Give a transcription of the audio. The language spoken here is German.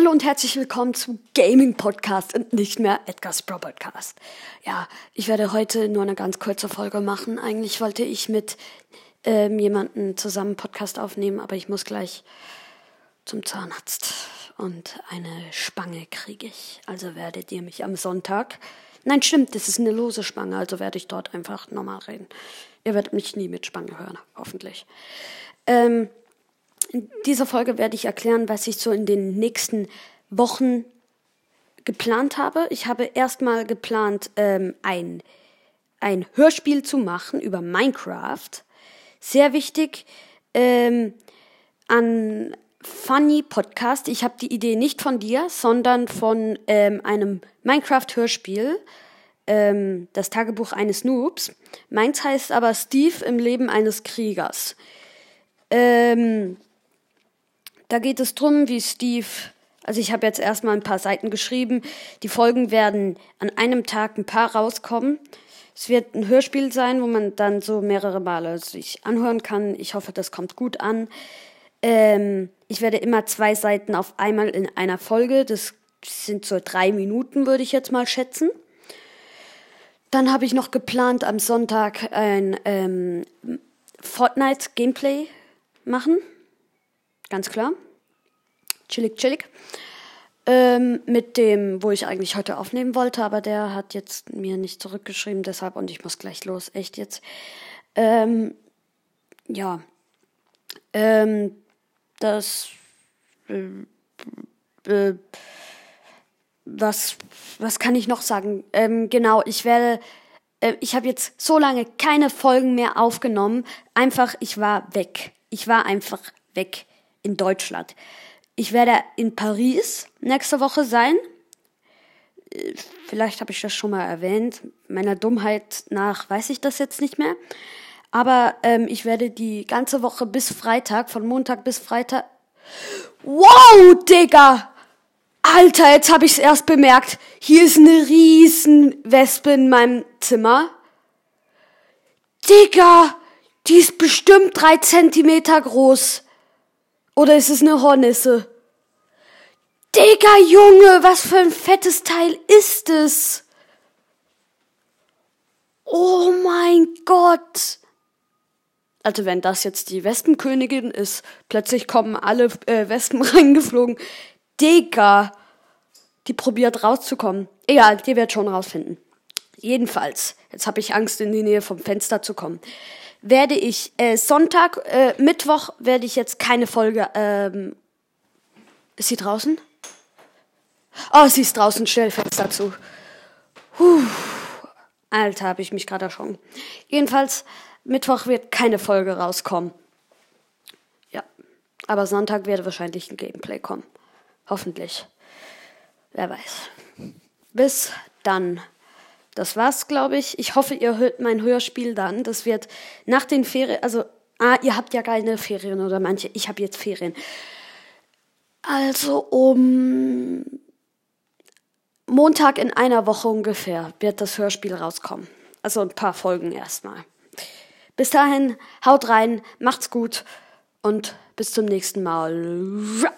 Hallo und herzlich willkommen zu Gaming Podcast und nicht mehr Edgar's Pro Podcast. Ja, ich werde heute nur eine ganz kurze Folge machen. Eigentlich wollte ich mit ähm, jemandem zusammen Podcast aufnehmen, aber ich muss gleich zum Zahnarzt und eine Spange kriege ich. Also werdet ihr mich am Sonntag. Nein, stimmt, das ist eine lose Spange, also werde ich dort einfach normal reden. Ihr werdet mich nie mit Spange hören, hoffentlich. Ähm, in dieser Folge werde ich erklären, was ich so in den nächsten Wochen geplant habe. Ich habe erstmal geplant, ähm, ein, ein Hörspiel zu machen über Minecraft. Sehr wichtig. Ähm, an Funny Podcast. Ich habe die Idee nicht von dir, sondern von ähm, einem Minecraft-Hörspiel. Ähm, das Tagebuch eines Noobs. Meins heißt aber Steve im Leben eines Kriegers. Ähm, da geht es drum, wie Steve, also ich habe jetzt erstmal ein paar Seiten geschrieben. Die Folgen werden an einem Tag ein paar rauskommen. Es wird ein Hörspiel sein, wo man dann so mehrere Male sich anhören kann. Ich hoffe, das kommt gut an. Ähm, ich werde immer zwei Seiten auf einmal in einer Folge. Das sind so drei Minuten, würde ich jetzt mal schätzen. Dann habe ich noch geplant, am Sonntag ein ähm, Fortnite-Gameplay machen. Ganz klar. Chillig, chillig. Ähm, mit dem, wo ich eigentlich heute aufnehmen wollte, aber der hat jetzt mir nicht zurückgeschrieben, deshalb und ich muss gleich los, echt jetzt. Ähm, ja. Ähm, das. Äh, äh, was, was kann ich noch sagen? Ähm, genau, ich werde. Äh, ich habe jetzt so lange keine Folgen mehr aufgenommen. Einfach, ich war weg. Ich war einfach weg in Deutschland. Ich werde in Paris nächste Woche sein. Vielleicht habe ich das schon mal erwähnt. Meiner Dummheit nach weiß ich das jetzt nicht mehr. Aber ähm, ich werde die ganze Woche bis Freitag, von Montag bis Freitag. Wow, Digga! Alter, jetzt habe ich es erst bemerkt. Hier ist eine riesen Wespe in meinem Zimmer. Digga, die ist bestimmt drei Zentimeter groß. Oder ist es eine Hornisse? Digga, Junge, was für ein fettes Teil ist es? Oh mein Gott. Also wenn das jetzt die Wespenkönigin ist, plötzlich kommen alle äh, Wespen reingeflogen. Digga, die probiert rauszukommen. Egal, die wird schon rausfinden. Jedenfalls, jetzt habe ich Angst, in die Nähe vom Fenster zu kommen werde ich äh, Sonntag, äh, Mittwoch werde ich jetzt keine Folge. Ähm, ist sie draußen? Oh, sie ist draußen. Schnell Fenster zu. Puh. Alter, habe ich mich gerade erschrocken. Jedenfalls, Mittwoch wird keine Folge rauskommen. Ja. Aber Sonntag werde wahrscheinlich ein Gameplay kommen. Hoffentlich. Wer weiß. Bis dann. Das war's, glaube ich. Ich hoffe, ihr hört mein Hörspiel dann. Das wird nach den Ferien, also, ah, ihr habt ja keine Ferien oder manche. Ich habe jetzt Ferien. Also um Montag in einer Woche ungefähr wird das Hörspiel rauskommen. Also ein paar Folgen erstmal. Bis dahin, haut rein, macht's gut und bis zum nächsten Mal.